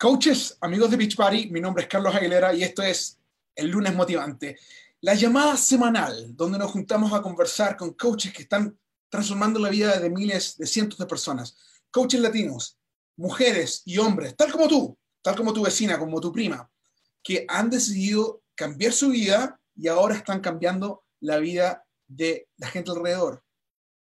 Coaches, amigos de Beach Party, mi nombre es Carlos Aguilera y esto es el lunes motivante. La llamada semanal, donde nos juntamos a conversar con coaches que están transformando la vida de miles, de cientos de personas. Coaches latinos, mujeres y hombres, tal como tú, tal como tu vecina, como tu prima, que han decidido cambiar su vida y ahora están cambiando la vida de la gente alrededor.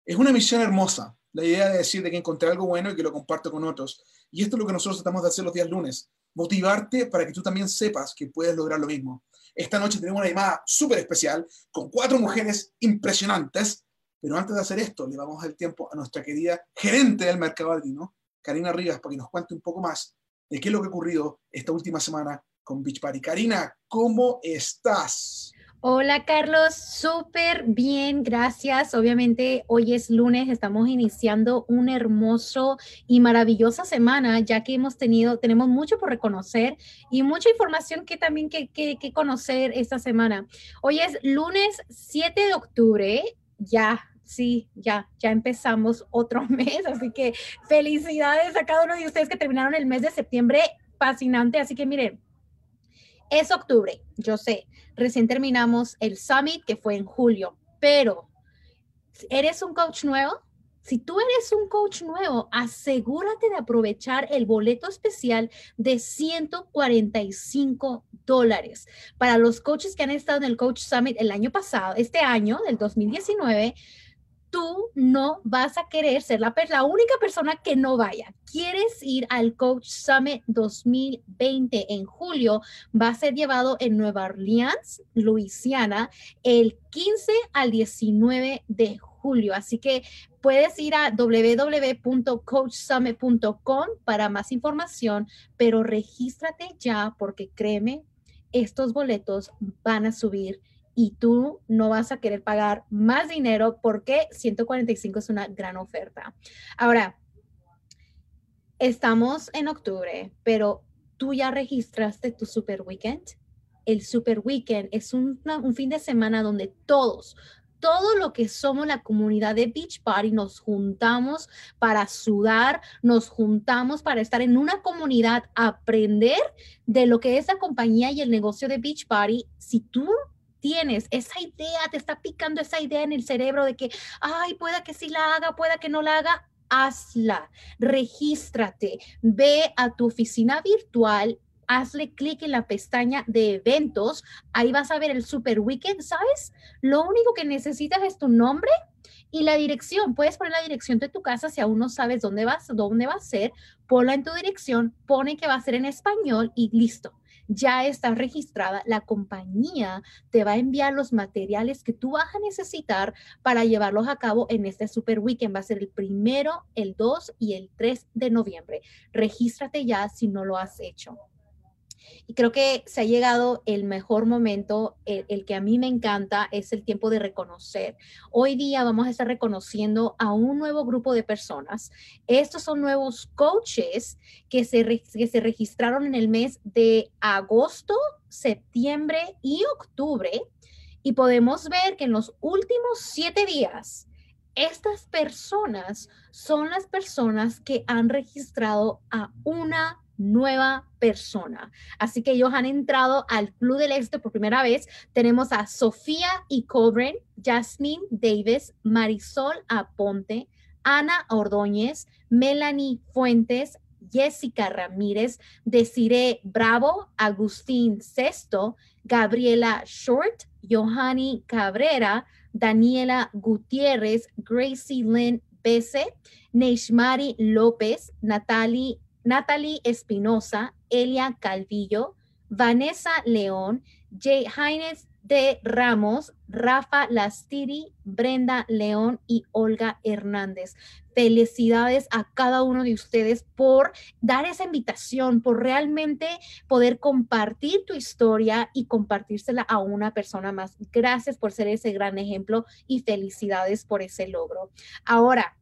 Es una misión hermosa, la idea de decir de que encontré algo bueno y que lo comparto con otros. Y esto es lo que nosotros tratamos de hacer los días lunes, motivarte para que tú también sepas que puedes lograr lo mismo. Esta noche tenemos una llamada súper especial con cuatro mujeres impresionantes, pero antes de hacer esto le vamos a dar tiempo a nuestra querida gerente del mercado latino, Karina Rivas, para que nos cuente un poco más de qué es lo que ha ocurrido esta última semana con Beach Party. Karina, ¿cómo estás? Hola Carlos, súper bien, gracias. Obviamente hoy es lunes, estamos iniciando una hermoso y maravillosa semana, ya que hemos tenido, tenemos mucho por reconocer y mucha información que también que, que, que conocer esta semana. Hoy es lunes 7 de octubre, ya sí, ya, ya empezamos otro mes, así que felicidades a cada uno de ustedes que terminaron el mes de septiembre, fascinante, así que miren, es octubre, yo sé, recién terminamos el summit que fue en julio, pero ¿eres un coach nuevo? Si tú eres un coach nuevo, asegúrate de aprovechar el boleto especial de 145 dólares. Para los coaches que han estado en el Coach Summit el año pasado, este año, del 2019, tú no vas a querer ser la, única persona que no vaya. ¿Quieres ir al Coach Summit 2020 en julio? Va a ser llevado en Nueva Orleans, Luisiana, el 15 al 19 de julio. Así que puedes ir a www.coachsummit.com para más información, pero regístrate ya porque créeme, estos boletos van a subir y tú no vas a querer pagar más dinero porque 145 es una gran oferta. Ahora, estamos en octubre, pero tú ya registraste tu super weekend. El super weekend es un, un fin de semana donde todos, todo lo que somos la comunidad de Beach Party, nos juntamos para sudar, nos juntamos para estar en una comunidad, aprender de lo que es la compañía y el negocio de Beach Party. Si tú tienes esa idea, te está picando esa idea en el cerebro de que, ay, pueda que sí la haga, pueda que no la haga, hazla, regístrate, ve a tu oficina virtual, hazle clic en la pestaña de eventos, ahí vas a ver el Super Weekend, ¿sabes? Lo único que necesitas es tu nombre y la dirección. Puedes poner la dirección de tu casa si aún no sabes dónde vas, dónde va a ser, ponla en tu dirección, pone que va a ser en español y listo ya está registrada, la compañía te va a enviar los materiales que tú vas a necesitar para llevarlos a cabo en este Super Weekend. Va a ser el primero, el 2 y el 3 de noviembre. Regístrate ya si no lo has hecho. Y creo que se ha llegado el mejor momento, el, que a mí me encanta es el tiempo de reconocer. Hoy día vamos a estar reconociendo a un nuevo grupo de personas. Estos son nuevos coaches que se, que se registraron en el mes de agosto, septiembre y octubre. Y podemos ver que en los últimos siete días, estas personas son las personas que han registrado a una nueva persona. Así que ellos han entrado al Club del Éxito por primera vez. Tenemos a Sofía y Cobren, Jasmine Davis, Marisol Aponte, Ana Ordóñez, Melanie Fuentes, Jessica Ramírez, Desiree Bravo, Agustín Sesto, Gabriela Short, Johanny Cabrera, Daniela Gutiérrez, Gracie Lynn Bese, Neishmari López, Natalie Natalie Espinosa, Elia Calvillo, Vanessa León, Jay Jaines de Ramos, Rafa Lastiri, Brenda León y Olga Hernández. Felicidades a cada uno de ustedes por dar esa invitación, por realmente poder compartir tu historia y compartírsela a una persona más. Gracias por ser ese gran ejemplo y felicidades por ese logro. Ahora,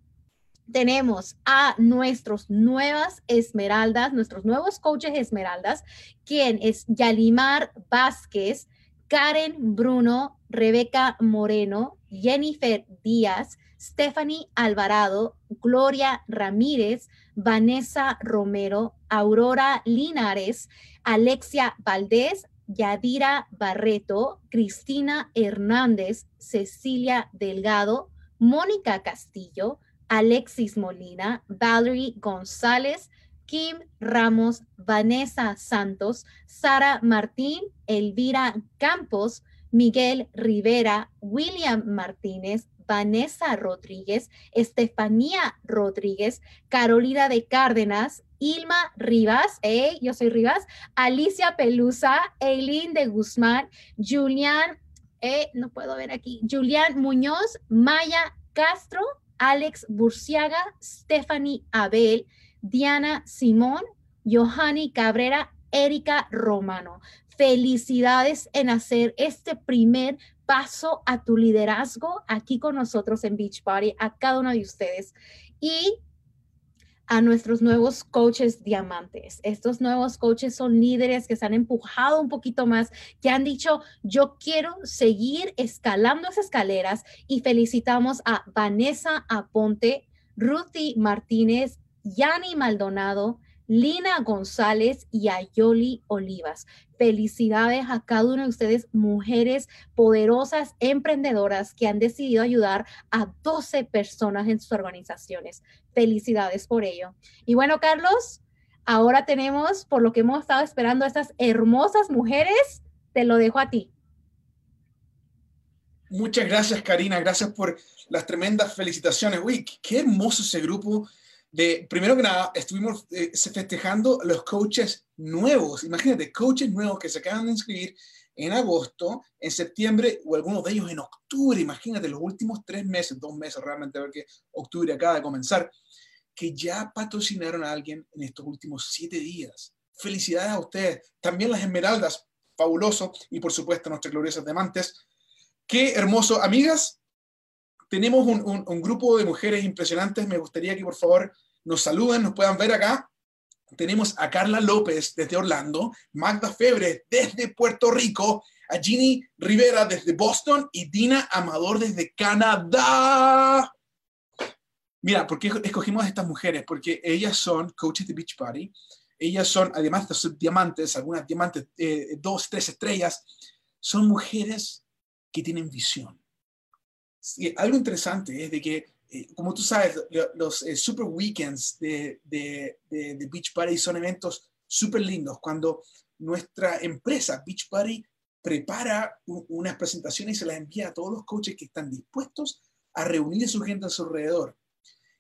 tenemos a nuestros nuevas esmeraldas, nuestros nuevos coaches esmeraldas, quien es Yalimar Vázquez, Karen Bruno, Rebeca Moreno, Jennifer Díaz, Stephanie Alvarado, Gloria Ramírez, Vanessa Romero, Aurora Linares, Alexia Valdés, Yadira Barreto, Cristina Hernández, Cecilia Delgado, Mónica Castillo, Alexis Molina, Valerie González, Kim Ramos, Vanessa Santos, Sara Martín, Elvira Campos, Miguel Rivera, William Martínez, Vanessa Rodríguez, Estefanía Rodríguez, Carolina de Cárdenas, Ilma Rivas, yo soy Rivas, Alicia Pelusa, Eileen de Guzmán, Julián, eh, no puedo ver aquí, Julián Muñoz, Maya Castro, Alex Burciaga, Stephanie Abel, Diana Simón, Johanny Cabrera, Erika Romano. Felicidades en hacer este primer paso a tu liderazgo aquí con nosotros en Beach Party, a cada uno de ustedes. Y a nuestros nuevos coaches diamantes. Estos nuevos coaches son líderes que se han empujado un poquito más, que han dicho, yo quiero seguir escalando esas escaleras y felicitamos a Vanessa Aponte, Ruthie Martínez, Yanni Maldonado, Lina González y Ayoli Olivas. Felicidades a cada uno de ustedes, mujeres poderosas, emprendedoras que han decidido ayudar a 12 personas en sus organizaciones. Felicidades por ello. Y bueno, Carlos, ahora tenemos, por lo que hemos estado esperando, estas hermosas mujeres. Te lo dejo a ti. Muchas gracias, Karina. Gracias por las tremendas felicitaciones. Uy, qué hermoso ese grupo primero que nada, estuvimos eh, festejando los coaches nuevos. Imagínate, coaches nuevos que se acaban de inscribir en agosto, en septiembre o algunos de ellos en octubre. Imagínate, los últimos tres meses, dos meses realmente, porque octubre acaba de comenzar, que ya patrocinaron a alguien en estos últimos siete días. Felicidades a ustedes. También las Esmeraldas, fabuloso. Y por supuesto, nuestras gloriosas diamantes. Qué hermoso. Amigas, tenemos un, grupo de mujeres impresionantes. Me gustaría que por favor nos saluden, nos puedan ver acá. Tenemos a Carla López desde Orlando, Magda Febre desde Puerto Rico, a Ginny Rivera desde Boston y Dina Amador desde Canadá. Mira, ¿por qué escogimos a estas mujeres? Porque ellas son coaches de Beach Party. Ellas son, además de ser diamantes, algunas diamantes, eh, dos, tres estrellas, son mujeres que tienen visión. Algo interesante es de que eh, como tú sabes, los eh, super weekends de, de, de, Beach Party son eventos súper lindos. Cuando nuestra empresa Beach Party prepara unas presentaciones y se las envía a todos los coaches que están dispuestos a reunir a su gente a su alrededor.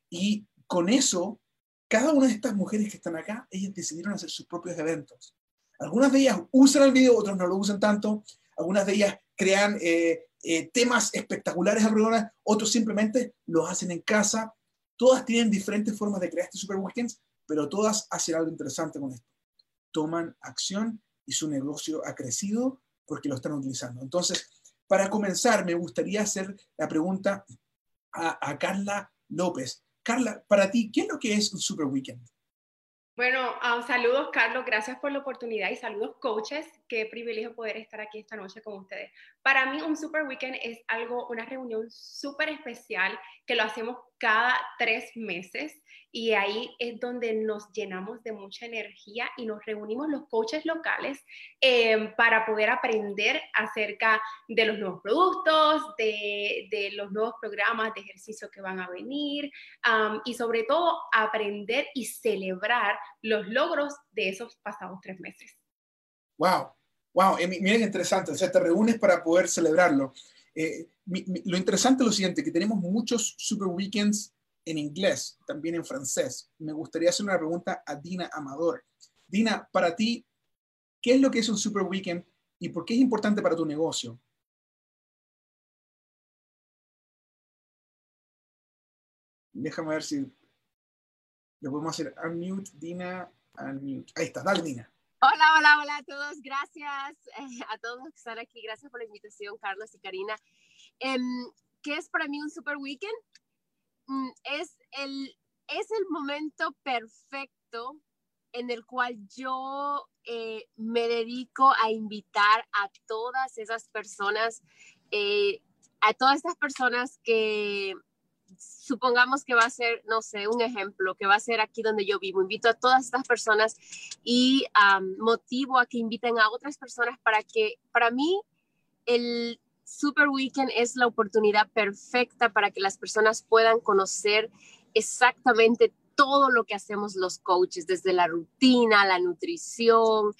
Y con eso, cada una de estas mujeres que están acá, ellas decidieron hacer sus propios eventos. Algunas de ellas usan el video, otras no lo usan tanto. Algunas de ellas crean eh, eh, temas espectaculares alrededor, otros simplemente lo hacen en casa. Todas tienen diferentes formas de crear este Super Weekends, pero todas hacen algo interesante con esto. Toman acción y su negocio ha crecido porque lo están utilizando. Entonces, para comenzar, me gustaría hacer la pregunta a, a Carla López. Carla, para ti, ¿qué es lo que es un Super Weekend? Bueno, um, saludos Carlos, gracias por la oportunidad y saludos coaches, qué privilegio poder estar aquí esta noche con ustedes. Para mí un Super Weekend es algo, una reunión súper especial que lo hacemos cada tres meses y ahí es donde nos llenamos de mucha energía y nos reunimos los coaches locales em, para poder aprender acerca de los nuevos productos, de, de, los nuevos programas de ejercicio que van a venir y sobre todo aprender y celebrar los logros de esos pasados tres meses. ¡Wow! ¡Wow! Eh, Miren, interesante. O sea, te reúnes para poder celebrarlo. Eh, lo interesante es lo siguiente, que tenemos muchos super weekends en inglés, también en francés. Me gustaría hacer una pregunta a Dina Amador. Dina, para ti, ¿qué es lo que es un super weekend y por qué es importante para tu negocio? Déjame ver si lo podemos hacer. Unmute, Dina, unmute. Ahí está, dale, Dina. Hola, hola, hola a todos. Gracias eh, a todos los que están aquí. Gracias por la invitación, Carlos y Karina. Em, ¿Qué es para mí un super weekend? Mm, es el, es el momento perfecto en el cual yo eh, me dedico a invitar a todas esas personas, eh, a todas estas personas que supongamos que va a ser, no sé, un ejemplo, que va a ser aquí donde yo vivo. Invito a todas estas personas y motivo a que inviten a otras personas para que, para mí, el Super Weekend es la oportunidad perfecta para que las personas puedan conocer exactamente todo lo que hacemos los coaches, desde la rutina, la nutrición,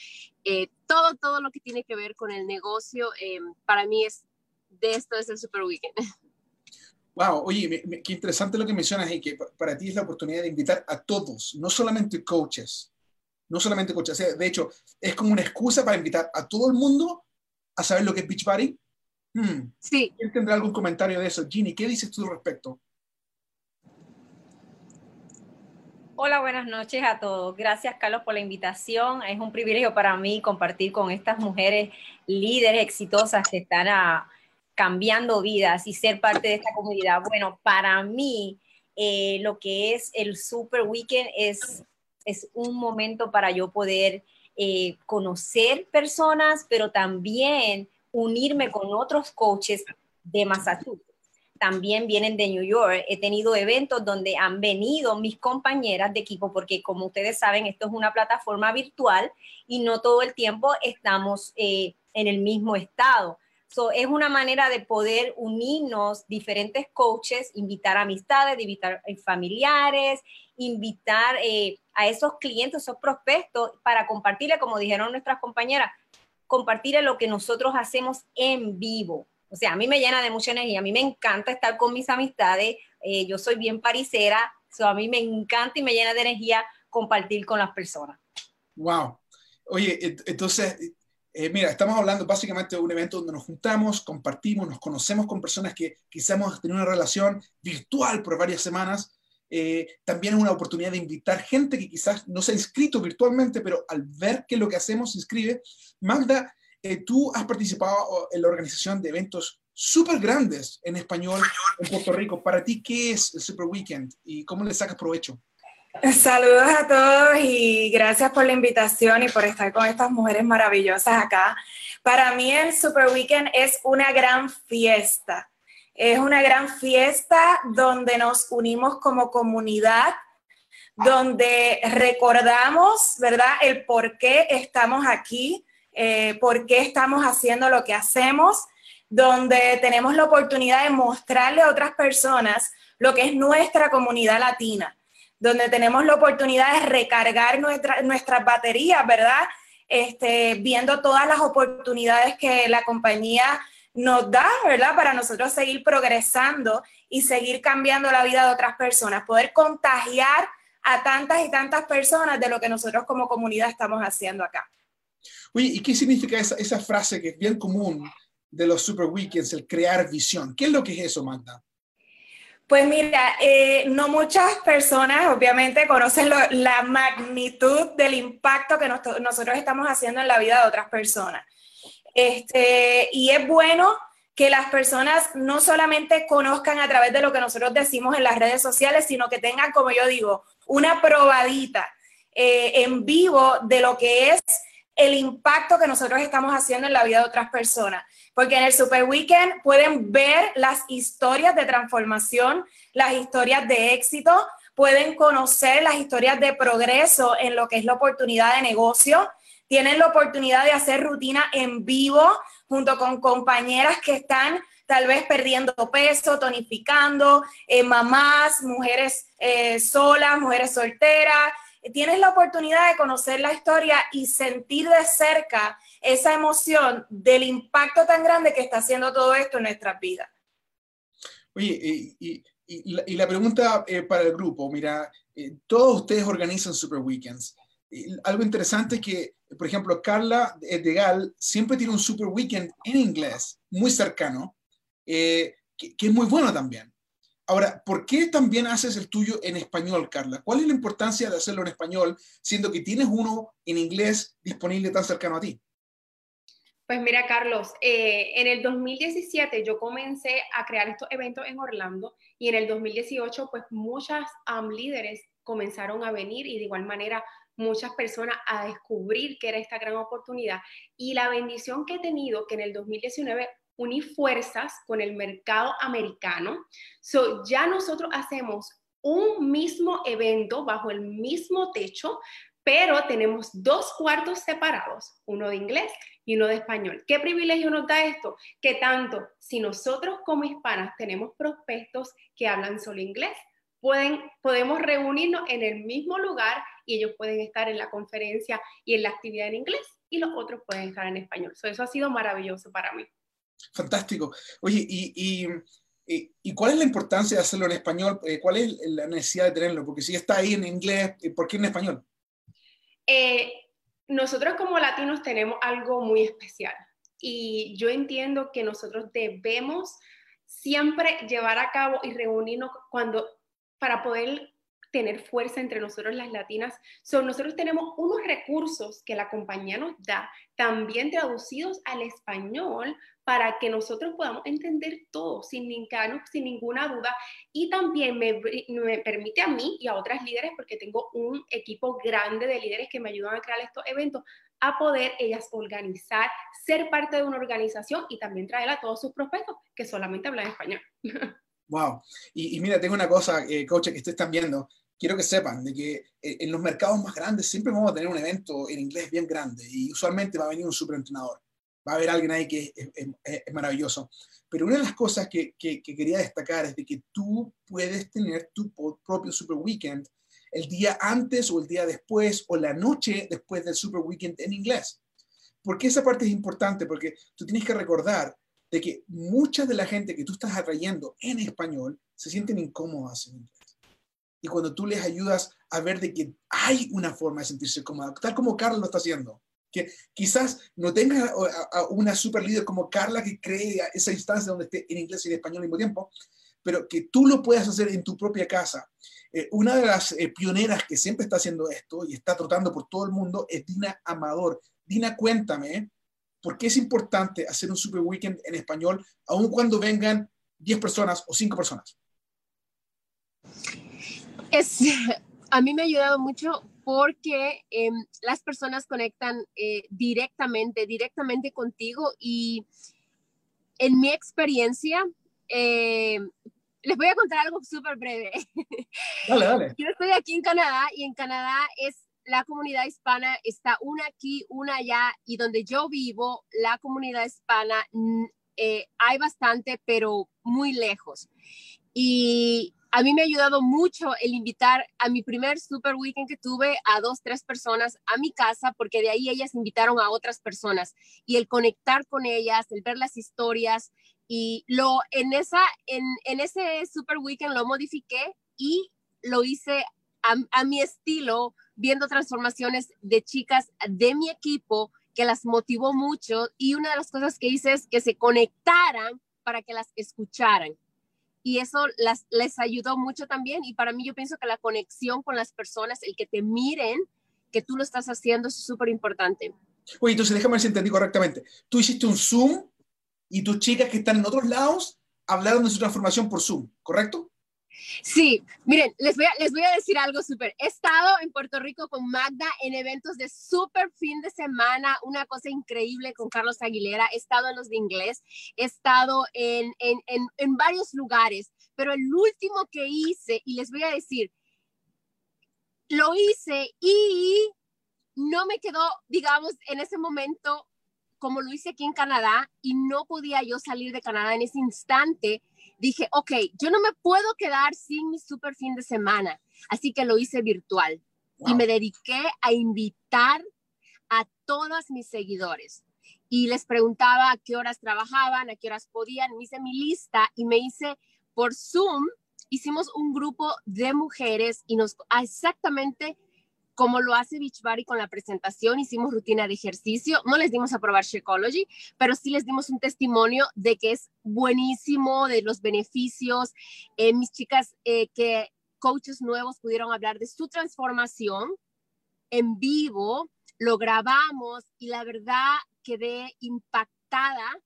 eh, todo, todo lo que tiene que ver con el negocio. Eh, para mí es, de esto es el Super Weekend. Wow, oye, qué interesante lo que mencionas y que para ti es la oportunidad de invitar a todos, no solamente coaches, no solamente coaches. De hecho, es como una excusa para invitar a todo el mundo a saber lo que es Beach Party. Hmm. Sí. ¿Quién tendrá algún comentario de eso? Ginny, ¿qué dices tú al respecto? Hola, buenas noches a todos. Gracias, Carlos, por la invitación. Es un privilegio para mí compartir con estas mujeres líderes exitosas que están a, cambiando vidas y ser parte de esta comunidad. Bueno, para mí, eh, lo que es el Super Weekend es, es un momento para yo poder eh, conocer personas, pero también unirme con otros coaches de Massachusetts. También vienen de New York. He tenido eventos donde han venido mis compañeras de equipo, porque como ustedes saben, esto es una plataforma virtual y no todo el tiempo estamos eh, en el mismo estado es una manera de poder unirnos diferentes coaches, invitar amistades, invitar eh, familiares, invitar eh, a esos clientes, esos prospectos, para compartirle, como dijeron nuestras compañeras, compartirle lo que nosotros hacemos en vivo. O sea, a mí me llena de mucha energía, a mí me encanta estar con mis amistades, eh, yo soy bien parisera, so a mí me encanta y me llena de energía compartir con las personas. Wow. Oye, entonces, eh, mira, estamos hablando básicamente de un evento donde nos juntamos, compartimos, nos conocemos con personas que quizás hemos tenido una relación virtual por varias semanas. Eh, también es una oportunidad de invitar gente que quizás no se ha inscrito virtualmente, pero al ver que lo que hacemos se inscribe. Magda, eh, tú has participado en la organización de eventos súper grandes en español en Puerto Rico. Para ti, ¿qué es el Super Weekend y cómo le sacas provecho? Saludos a todos y gracias por la invitación y por estar con estas mujeres maravillosas acá. Para mí el Super Weekend es una gran fiesta. Es una gran fiesta donde nos unimos como comunidad, donde recordamos, ¿verdad?, el por qué estamos aquí, eh, por qué estamos haciendo lo que hacemos, donde tenemos la oportunidad de mostrarle a otras personas lo que es nuestra comunidad latina donde tenemos la oportunidad de recargar nuestra, nuestras baterías, ¿verdad? Este, viendo todas las oportunidades que la compañía nos da, ¿verdad? Para nosotros seguir progresando y seguir cambiando la vida de otras personas, poder contagiar a tantas y tantas personas de lo que nosotros como comunidad estamos haciendo acá. Oye, ¿y qué significa esa, esa frase que es bien común de los Super Weekends, el crear visión? ¿Qué es lo que es eso, Magda? Pues mira, eh, no muchas personas obviamente conocen la magnitud del impacto que nosotros estamos haciendo en la vida de otras personas. Este, y es bueno que las personas no solamente conozcan a través de lo que nosotros decimos en las redes sociales, sino que tengan, como yo digo, una probadita eh, en vivo de lo que es el impacto que nosotros estamos haciendo en la vida de otras personas porque en el Super Weekend pueden ver las historias de transformación, las historias de éxito, pueden conocer las historias de progreso en lo que es la oportunidad de negocio, tienen la oportunidad de hacer rutina en vivo junto con compañeras que están tal vez perdiendo peso, tonificando, eh, mamás, mujeres eh, solas, mujeres solteras. Tienes la oportunidad de conocer la historia y sentir de cerca esa emoción del impacto tan grande que está haciendo todo esto en nuestras vidas. Oye, y, la, pregunta eh, para el grupo, mira, eh, todos ustedes organizan Super Weekends. algo interesante es que, por ejemplo, Carla de Gal siempre tiene un Super Weekend en inglés, muy cercano, eh, que, que es muy bueno también. Ahora, ¿por qué también haces el tuyo en español, Carla? ¿Cuál es la importancia de hacerlo en español, siendo que tienes uno en inglés disponible tan cercano a ti? Pues mira, Carlos, eh, en el 2017 yo comencé a crear estos eventos en Orlando y en el 2018 pues muchas líderes comenzaron a venir y de igual manera muchas personas a descubrir que era esta gran oportunidad. Y la bendición que he tenido, que en el 2019 unir fuerzas con el mercado americano. So, ya nosotros hacemos un mismo evento bajo el mismo techo, pero tenemos dos cuartos separados, uno de inglés y uno de español. ¿Qué privilegio nos da esto? Que tanto si nosotros como hispanas tenemos prospectos que hablan solo inglés, pueden, podemos reunirnos en el mismo lugar y ellos pueden estar en la conferencia y en la actividad en inglés y los otros pueden estar en español. eso ha sido maravilloso para mí. Fantástico. Oye, y, y, cuál es la importancia de hacerlo en español? Eh, ¿Cuál es la necesidad de tenerlo? Porque si está ahí en inglés, eh, ¿por qué en español? Eh, nosotros como latinos tenemos algo muy especial y yo entiendo que nosotros debemos siempre llevar a cabo y reunirnos cuando para poder tener fuerza entre nosotros las latinas. son nosotros tenemos unos recursos que la compañía nos da, también traducidos al español, para que nosotros podamos entender todo sin, sin ninguna duda. Y también me, me, permite a mí y a otras líderes, porque tengo un equipo grande de líderes que me ayudan a crear estos eventos, a poder ellas organizar, ser parte de una organización y también traer a todos sus prospectos que solamente hablan español. Wow. Y, mira, tengo una cosa, eh, coach, que ustedes están viendo quiero que sepan de que eh, en los mercados más grandes siempre vamos a tener un evento en inglés bien grande y usualmente va a venir un superentrenador. Va a haber alguien ahí que es, maravilloso. Pero una de las cosas que, que, quería destacar es de que tú puedes tener tu propio super weekend el día antes o el día después o la noche después del super weekend en inglés. Porque esa parte es importante? Porque tú tienes que recordar de que mucha de la gente que tú estás atrayendo en español se sienten incómodas en inglés y cuando tú les ayudas a ver de que hay una forma de sentirse cómoda, tal como Carla lo está haciendo. Que quizás no tenga una super líder como Carla que cree esa instancia donde esté en inglés y en español al mismo tiempo, pero que tú lo puedas hacer en tu propia casa. Eh, una de las eh, pioneras que siempre está haciendo esto y está trotando por todo el mundo es Dina Amador. Dina, cuéntame, ¿por qué es importante hacer un super weekend en español, aun cuando vengan 10 personas o 5 personas? Es, a mí me ha ayudado mucho porque em, las personas conectan eh, directamente, directamente contigo y en mi experiencia, eh, les voy a contar algo súper breve. Dale, dale. Yo estoy aquí en Canadá y en Canadá es la comunidad hispana, está una aquí, una allá y donde yo vivo, la comunidad hispana eh, hay bastante, pero muy lejos. Y a mí me ha ayudado mucho el invitar a mi primer super weekend que tuve a dos, tres personas a mi casa, porque de ahí ellas invitaron a otras personas. Y el conectar con ellas, el ver las historias y lo en esa en, en ese super weekend lo modifiqué y lo hice a, a mi estilo, viendo transformaciones de chicas de mi equipo que las motivó mucho. Y una de las cosas que hice es que se conectaran para que las escucharan y eso las, les ayudó mucho también. Y para mí yo pienso que la conexión con las personas, el que te miren que tú lo estás haciendo es súper importante. Oye, entonces déjame ver si entendí correctamente. Tú hiciste un Zoom y tus chicas que están en otros lados hablaron de su transformación por Zoom, ¿correcto? Sí, miren, les voy a, les voy a decir algo súper. He estado en Puerto Rico con Magda en eventos de súper fin de semana, una cosa increíble con Carlos Aguilera. He estado en los de inglés, he estado en, en, en, en varios lugares, pero el último que hice, y les voy a decir, lo hice y no me quedó, digamos, en ese momento como lo hice aquí en Canadá y no podía yo salir de Canadá en ese instante dije, ok, yo no me puedo quedar sin mi super fin de semana, así que lo hice virtual. Y me dediqué a invitar a todos mis seguidores. Y les preguntaba a qué horas trabajaban, a qué horas podían, me hice mi lista y me hice por Zoom, hicimos un grupo de mujeres y nos exactamente como lo hace Beachbody con la presentación, hicimos rutina de ejercicio, no les dimos a probar Shakeology, pero sí les dimos un testimonio de que es buenísimo, de los beneficios. Eh, mis chicas eh, que coaches nuevos pudieron hablar de su transformación en vivo, lo grabamos y la verdad quedé impactada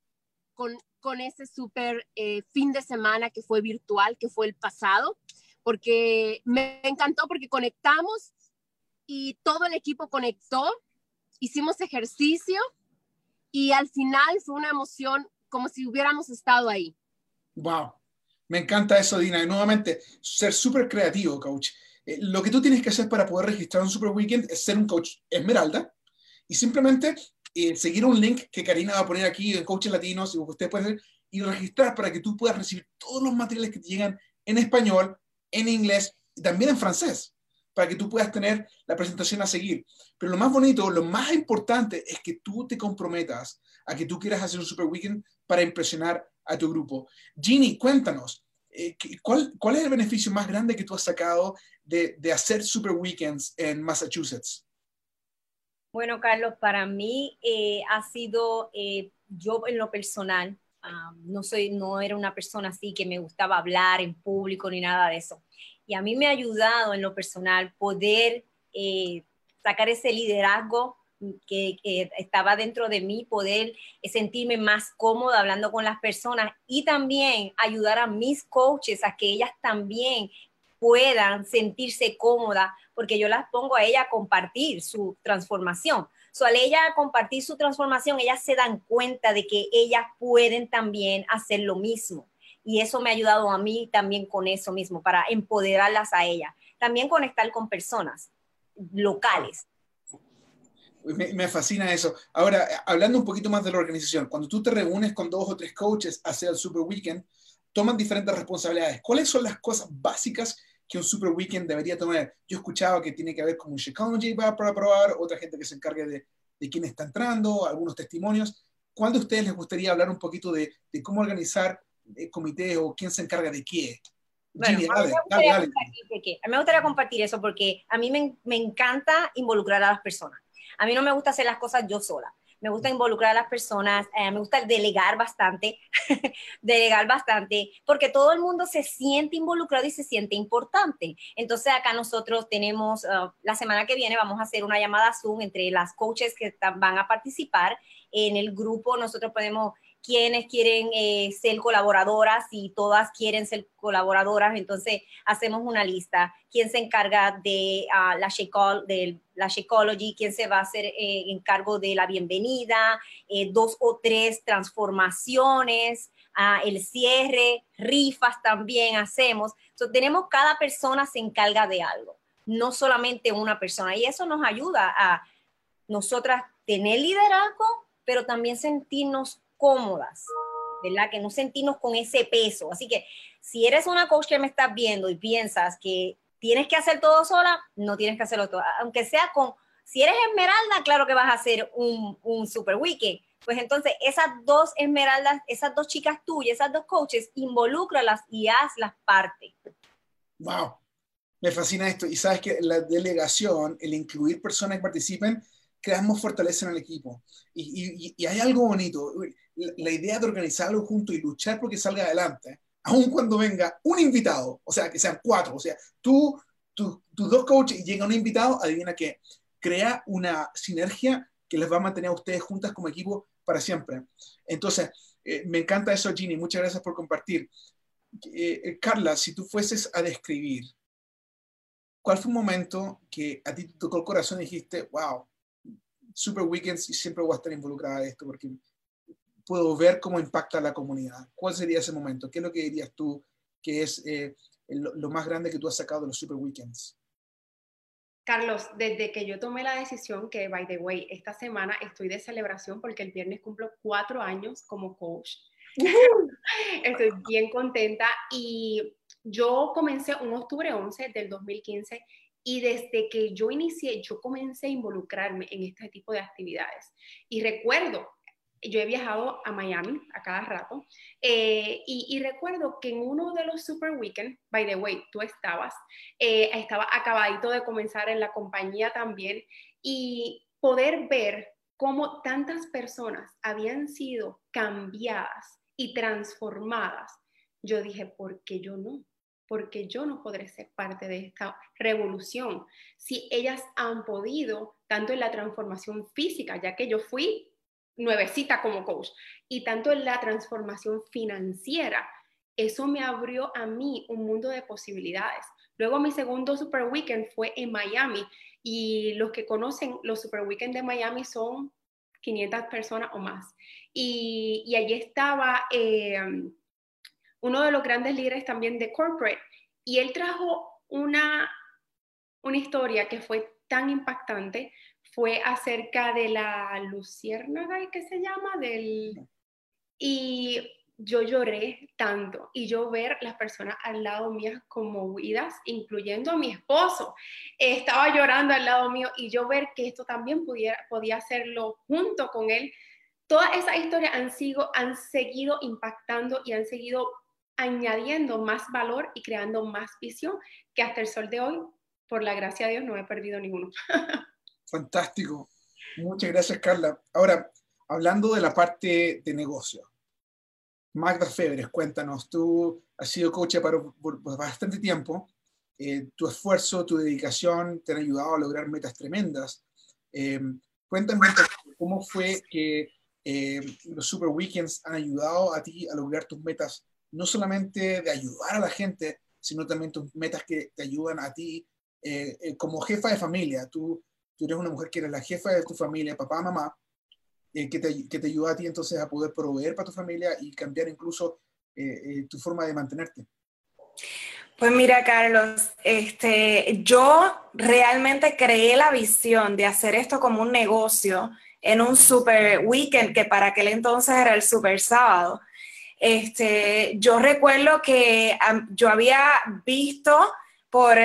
con, con ese súper eh, fin de semana que fue virtual, que fue el pasado, porque me encantó porque conectamos y todo el equipo conectó, hicimos ejercicio y al final fue una emoción como si hubiéramos estado ahí. Wow, me encanta eso, Dina. Y nuevamente, ser súper creativo, coach. Eh, lo que tú tienes que hacer para poder registrar un Super Weekend es ser un coach esmeralda y simplemente eh, seguir un link que Karina va a poner aquí en Coaches Latinos y ustedes pueden y registrar para que tú puedas recibir todos los materiales que te llegan en español, en inglés y también en francés, para que tú puedas tener la presentación a seguir. Pero lo más bonito, lo más importante es que tú te comprometas a que tú quieras hacer un Super Weekend para impresionar a tu grupo. Ginny, cuéntanos, eh, ¿cuál, ¿cuál, es el beneficio más grande que tú has sacado de, de hacer Super Weekends en Massachusetts? Bueno, Carlos, para mí eh, ha sido, eh, yo en lo personal, no, soy, no era una persona así que me gustaba hablar en público ni nada de eso. Y a mí me ha ayudado en lo personal poder sacar ese liderazgo que, estaba dentro de mí, poder sentirme más cómoda hablando con las personas y también ayudar a mis coaches a que ellas también puedan sentirse cómodas, porque yo las pongo a ella a compartir su transformación. So, al ella compartir su transformación, ellas se dan cuenta de que ellas pueden también hacer lo mismo. Y eso me ha ayudado a mí también con eso mismo, para empoderarlas a ellas. También conectar con personas locales, me, fascina eso. Ahora, hablando un poquito más de la organización, cuando tú te reúnes con dos o tres coaches hacia el Super Weekend, toman diferentes responsabilidades. ¿Cuáles son las cosas básicas que un Super Weekend debería tomar? Yo he escuchado que tiene que haber como un Psychology para probar, otra gente que se encargue de, de quién está entrando, algunos testimonios. ¿Cuál de ustedes les gustaría hablar un poquito de, de cómo organizar eh, comité o quién se encarga de qué? Bueno, a, mí me gustaría compartir eso porque a mí me, me encanta involucrar a las personas. A mí no me gusta hacer las cosas yo sola. Me gusta involucrar a las personas, eh, me gusta delegar bastante, delegar bastante, porque todo el mundo se siente involucrado y se siente importante. Entonces acá nosotros tenemos, uh, la semana que viene vamos a hacer una llamada Zoom entre las coaches que van a participar en el grupo. Nosotros podemos quienes quieren eh, ser colaboradoras y todas quieren ser colaboradoras, entonces hacemos una lista. ¿Quién se encarga de uh, la, de la Shakeology? ¿Quién se va a hacer eh, en cargo de la bienvenida? Eh, dos o tres transformaciones, uh, el cierre, rifas también hacemos. Entonces, tenemos cada persona se encarga de algo, no solamente una persona. Y eso nos ayuda a nosotras tener liderazgo, pero también sentirnos cómodas, ¿verdad? Que no sentimos con ese peso. Así que si eres una coach que me estás viendo y piensas que tienes que hacer todo sola, no tienes que hacerlo todo. Aunque sea con, si eres esmeralda, claro que vas a hacer un, un super weekend. Pues entonces esas dos esmeraldas, esas dos chicas tuyas, esas dos coaches, involúcralas y hazlas parte. Wow, me fascina esto. Y sabes que la delegación, el incluir personas que participen, creamos fortaleza en el equipo. Y, hay algo bonito la, idea de organizarlo junto y luchar porque salga adelante, aun cuando venga un invitado, o sea, que sean cuatro, o sea, tú, tus dos coaches y llega un invitado, adivina que crea una sinergia que les va a mantener a ustedes juntas como equipo para siempre. Entonces, eh, me encanta eso, Ginny, muchas gracias por compartir. Eh, eh, Carla, si tú fueses a describir, ¿cuál fue un momento que a ti te tocó el corazón y dijiste, wow, Super Weekends y siempre voy a estar involucrada en esto porque puedo ver cómo impacta a la comunidad. ¿Cuál sería ese momento? ¿Qué es lo que dirías tú que es eh, lo, más grande que tú has sacado de los Super Weekends? Carlos, desde que yo tomé la decisión, que by the way, esta semana estoy de celebración porque el viernes cumplo cuatro años como coach. estoy bien contenta y yo comencé un octubre 11 del 2015 y desde que yo inicié, yo comencé a involucrarme en este tipo de actividades. Y recuerdo yo he viajado a Miami a cada rato eh, y, recuerdo que en uno de los Super Weekend, by the way, tú estabas, eh, estaba acabadito de comenzar en la compañía también y poder ver cómo tantas personas habían sido cambiadas y transformadas, yo dije, ¿por qué yo no? Porque yo no podré ser parte de esta revolución si ellas han podido, tanto en la transformación física, ya que yo fui nuevecita como coach. Y tanto en la transformación financiera, eso me abrió a mí un mundo de posibilidades. Luego mi segundo Super Weekend fue en Miami y los que conocen los Super Weekend de Miami son 500 personas o más. Y, allí estaba eh, uno de los grandes líderes también de corporate y él trajo una, una historia que fue tan impactante, fue acerca de la luciérnaga, ¿qué se llama? Del, y yo lloré tanto y yo ver las personas al lado mío conmovidas, incluyendo a mi esposo, estaba llorando al lado mío y yo ver que esto también pudiera, podía hacerlo junto con él. Todas esas historias han, sido, han seguido impactando y han seguido añadiendo más valor y creando más visión que hasta el sol de hoy, por la gracia de Dios, no he perdido ninguno. Fantástico. Muchas gracias, Carla. Ahora, hablando de la parte de negocio, Magda Febres, cuéntanos, tú has sido coach por, bastante tiempo, eh, tu esfuerzo, tu dedicación te han ayudado a lograr metas tremendas. Eh, cuéntame cómo fue que eh, los Super Weekends han ayudado a ti a lograr tus metas, no solamente de ayudar a la gente, sino también tus metas que te ayudan a ti como jefa de familia. Tú, tú eres una mujer que eres la jefa de tu familia, papá, mamá, eh, que, te, que, te, ayuda a ti entonces a poder proveer para tu familia y cambiar incluso eh, eh, tu forma de mantenerte? Pues mira, Carlos, este, yo realmente creé la visión de hacer esto como un negocio en un super weekend, que para aquel entonces era el super sábado. Este, yo recuerdo que yo había visto por,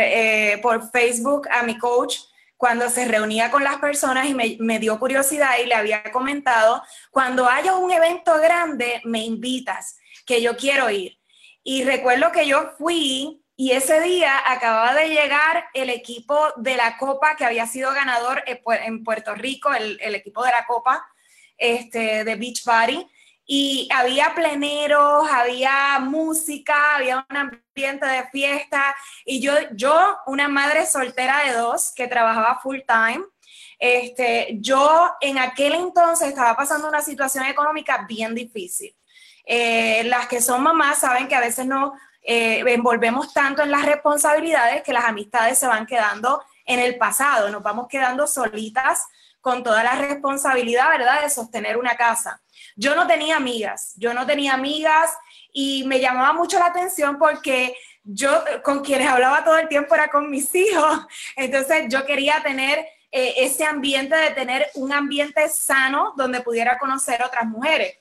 por Facebook a mi coach cuando se reunía con las personas y me, dio curiosidad y le había comentado, cuando haya un evento grande, me invitas, que yo quiero ir. Y recuerdo que yo fui y ese día acababa de llegar el equipo de la Copa que había sido ganador en Puerto Rico, el, el equipo de la Copa este, de Beach Party y había pleneros, había música, había un ambiente de fiesta y yo, yo una madre soltera de dos que trabajaba full time, este, yo en aquel entonces estaba pasando una situación económica bien difícil. Eh, las que son mamás saben que a veces no eh, envolvemos tanto en las responsabilidades que las amistades se van quedando en el pasado, nos vamos quedando solitas con toda la responsabilidad, ¿verdad?, de sostener una casa. Yo no tenía amigas, yo no tenía amigas y me llamaba mucho la atención porque yo con quienes hablaba todo el tiempo era con mis hijos, entonces yo quería tener eh, ese ambiente de tener un ambiente sano donde pudiera conocer otras mujeres.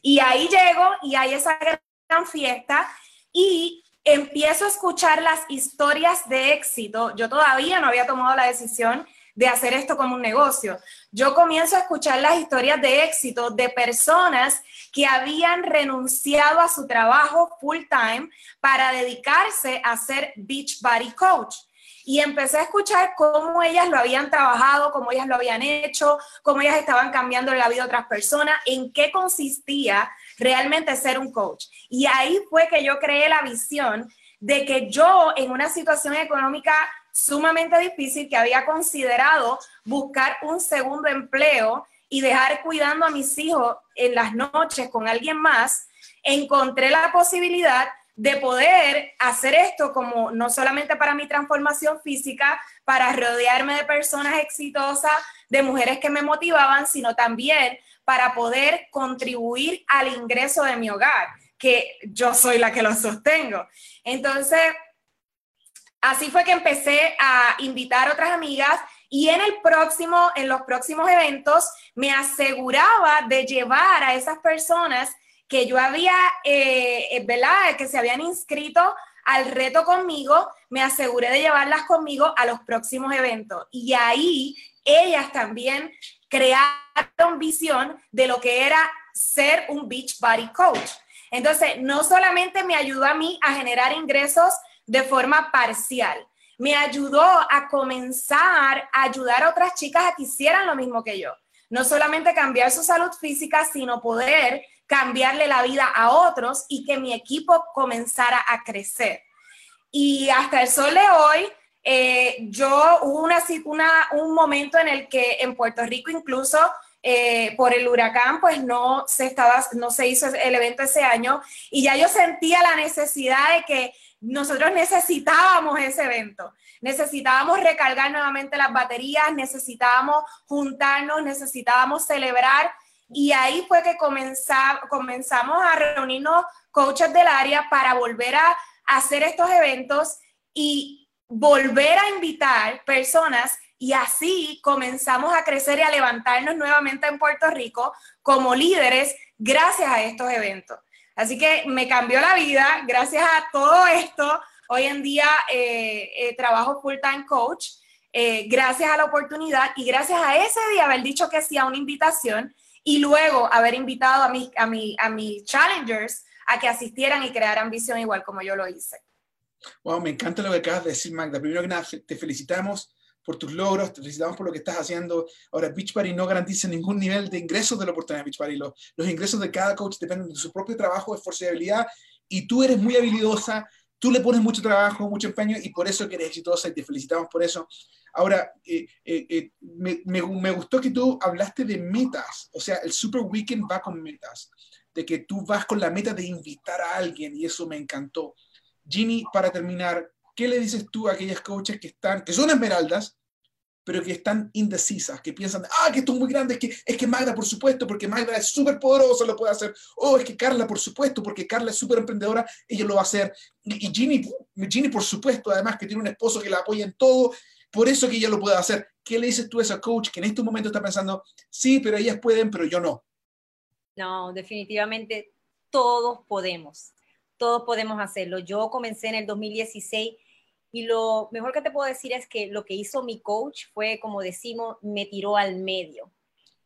Y ahí llego y hay esa gran fiesta y empiezo a escuchar las historias de éxito. Yo todavía no había tomado la decisión de hacer esto como un negocio. Yo comienzo a escuchar las historias de éxito de personas que habían renunciado a su trabajo full time para dedicarse a ser beach body coach. Y empecé a escuchar cómo ellas lo habían trabajado, cómo ellas lo habían hecho, cómo ellas estaban cambiando la vida de otras personas, en qué consistía realmente ser un coach. Y ahí fue que yo creé la visión de que yo en una situación económica sumamente difícil que había considerado buscar un segundo empleo y dejar cuidando a mis hijos en las noches con alguien más, encontré la posibilidad de poder hacer esto como no solamente para mi transformación física, para rodearme de personas exitosas, de mujeres que me motivaban, sino también para poder contribuir al ingreso de mi hogar, que yo soy la que lo sostengo. Entonces, Así fue que empecé a invitar a otras amigas y en el próximo, en los próximos eventos, me aseguraba de llevar a esas personas que yo había, eh, ¿verdad? Que se habían inscrito al reto conmigo, me aseguré de llevarlas conmigo a los próximos eventos. Y ahí ellas también crearon visión de lo que era ser un beach body coach. Entonces, no solamente me ayudó a mí a generar ingresos de forma parcial. Me ayudó a comenzar a ayudar a otras chicas a que hicieran lo mismo que yo. No solamente cambiar su salud física, sino poder cambiarle la vida a otros y que mi equipo comenzara a crecer. Y hasta el sol de hoy, eh, yo hubo una, una, un momento en el que en Puerto Rico incluso eh, por el huracán, pues no se, estaba, no se hizo el evento ese año y ya yo sentía la necesidad de que nosotros necesitábamos ese evento, necesitábamos recargar nuevamente las baterías, necesitábamos juntarnos, necesitábamos celebrar. Y ahí fue que comenzamos a reunirnos coaches del área para volver a hacer estos eventos y volver a invitar personas. Y así comenzamos a crecer y a levantarnos nuevamente en Puerto Rico como líderes gracias a estos eventos. Así que me cambió la vida gracias a todo esto. Hoy en día eh, eh, trabajo full time coach, eh, gracias a la oportunidad y gracias a ese día haber dicho que sí a una invitación y luego haber invitado a, mis, a, mi, a mis challengers a que asistieran y crearan visión igual como yo lo hice. Wow, me encanta lo que acabas de decir, Magda. Primero que nada, te felicitamos por tus logros, te felicitamos por lo que estás haciendo. Ahora, Beachbody no garantiza ningún nivel de ingresos de la oportunidad de Beachbody. Los, los ingresos de cada coach dependen de su propio trabajo, esfuerzo y habilidad. Y tú eres muy habilidosa, tú le pones mucho trabajo, mucho empeño y por eso que eres exitosa y te felicitamos por eso. Ahora, eh, eh, eh, me, me, me, gustó que tú hablaste de metas, o sea, el Super Weekend va con metas, de que tú vas con la meta de invitar a alguien y eso me encantó. Jimmy, para terminar, ¿qué le dices tú a aquellas coaches que están, que son esmeraldas, pero que están indecisas, que piensan, ah, que esto es muy grande, es que, es que Magda, por supuesto, porque Magda es súper poderosa, lo puede hacer. Oh, es que Carla, por supuesto, porque Carla es súper emprendedora, ella lo va a hacer. Y, Ginny, Ginny, por supuesto, además que tiene un esposo que la apoya en todo, por eso que ella lo puede hacer. ¿Qué le dices tú a esa coach que en este momento está pensando, sí, pero ellas pueden, pero yo no? No, definitivamente todos podemos, todos podemos hacerlo. Yo comencé en el 2016 y lo mejor que te puedo decir es que lo que hizo mi coach fue, como decimos, me tiró al medio.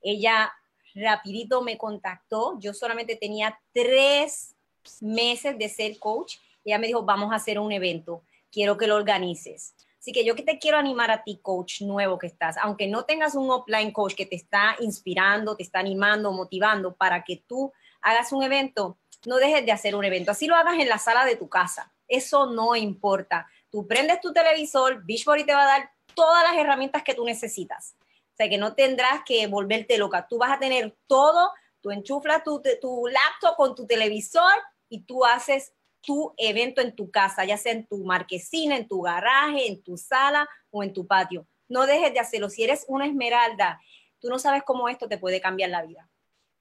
Ella rapidito me contactó, yo solamente tenía tres meses de ser coach. Ella me dijo, vamos a hacer un evento, quiero que lo organices. Así que yo que te quiero animar a ti, coach nuevo que estás, aunque no tengas un offline coach que te está inspirando, te está animando, motivando para que tú hagas un evento, no dejes de hacer un evento. Así lo hagas en la sala de tu casa. Eso no importa. Tú prendes tu televisor, Beachbody te va a dar todas las herramientas que tú necesitas. O sea, que no tendrás que volverte loca. Tú vas a tener todo, tú enchuflas tu, tu laptop con tu televisor y tú haces tu evento en tu casa, ya sea en tu marquesina, en tu garaje, en tu sala o en tu patio. No dejes de hacerlo. Si eres una esmeralda, tú no sabes cómo esto te puede cambiar la vida.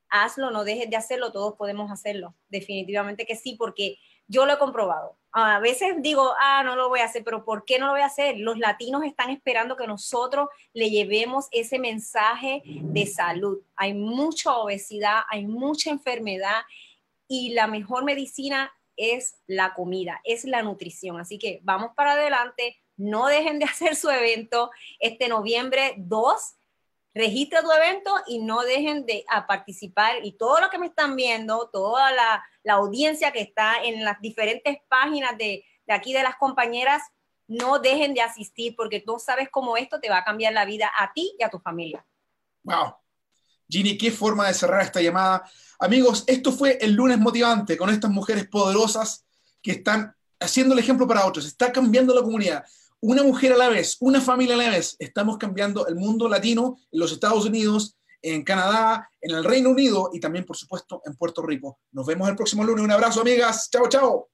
Hazlo, no dejes de hacerlo, todos podemos hacerlo. Definitivamente que sí, porque yo lo he comprobado. A veces digo, ah, no lo voy a hacer, pero ¿por qué no lo voy a hacer? Los latinos están esperando que nosotros le llevemos ese mensaje de salud. Hay mucha obesidad, hay mucha enfermedad y la mejor medicina es la comida, es la nutrición. Así que vamos para adelante, no dejen de hacer su evento este noviembre 2. Registra tu evento y no dejen de participar. Y todo lo que me están viendo, toda la, audiencia que está en las diferentes páginas de, de aquí de las compañeras, no dejen de asistir porque tú sabes cómo esto te va a cambiar la vida a ti y a tu familia. Wow. Ginny, qué forma de cerrar esta llamada. Amigos, esto fue el lunes motivante con estas mujeres poderosas que están haciendo el ejemplo para otros. Está cambiando la comunidad. Una mujer a la vez, una familia a la vez. Estamos cambiando el mundo latino en los Estados Unidos, en Canadá, en el Reino Unido y también, por supuesto, en Puerto Rico. Nos vemos el próximo lunes. Un abrazo, amigas. Chao, chao.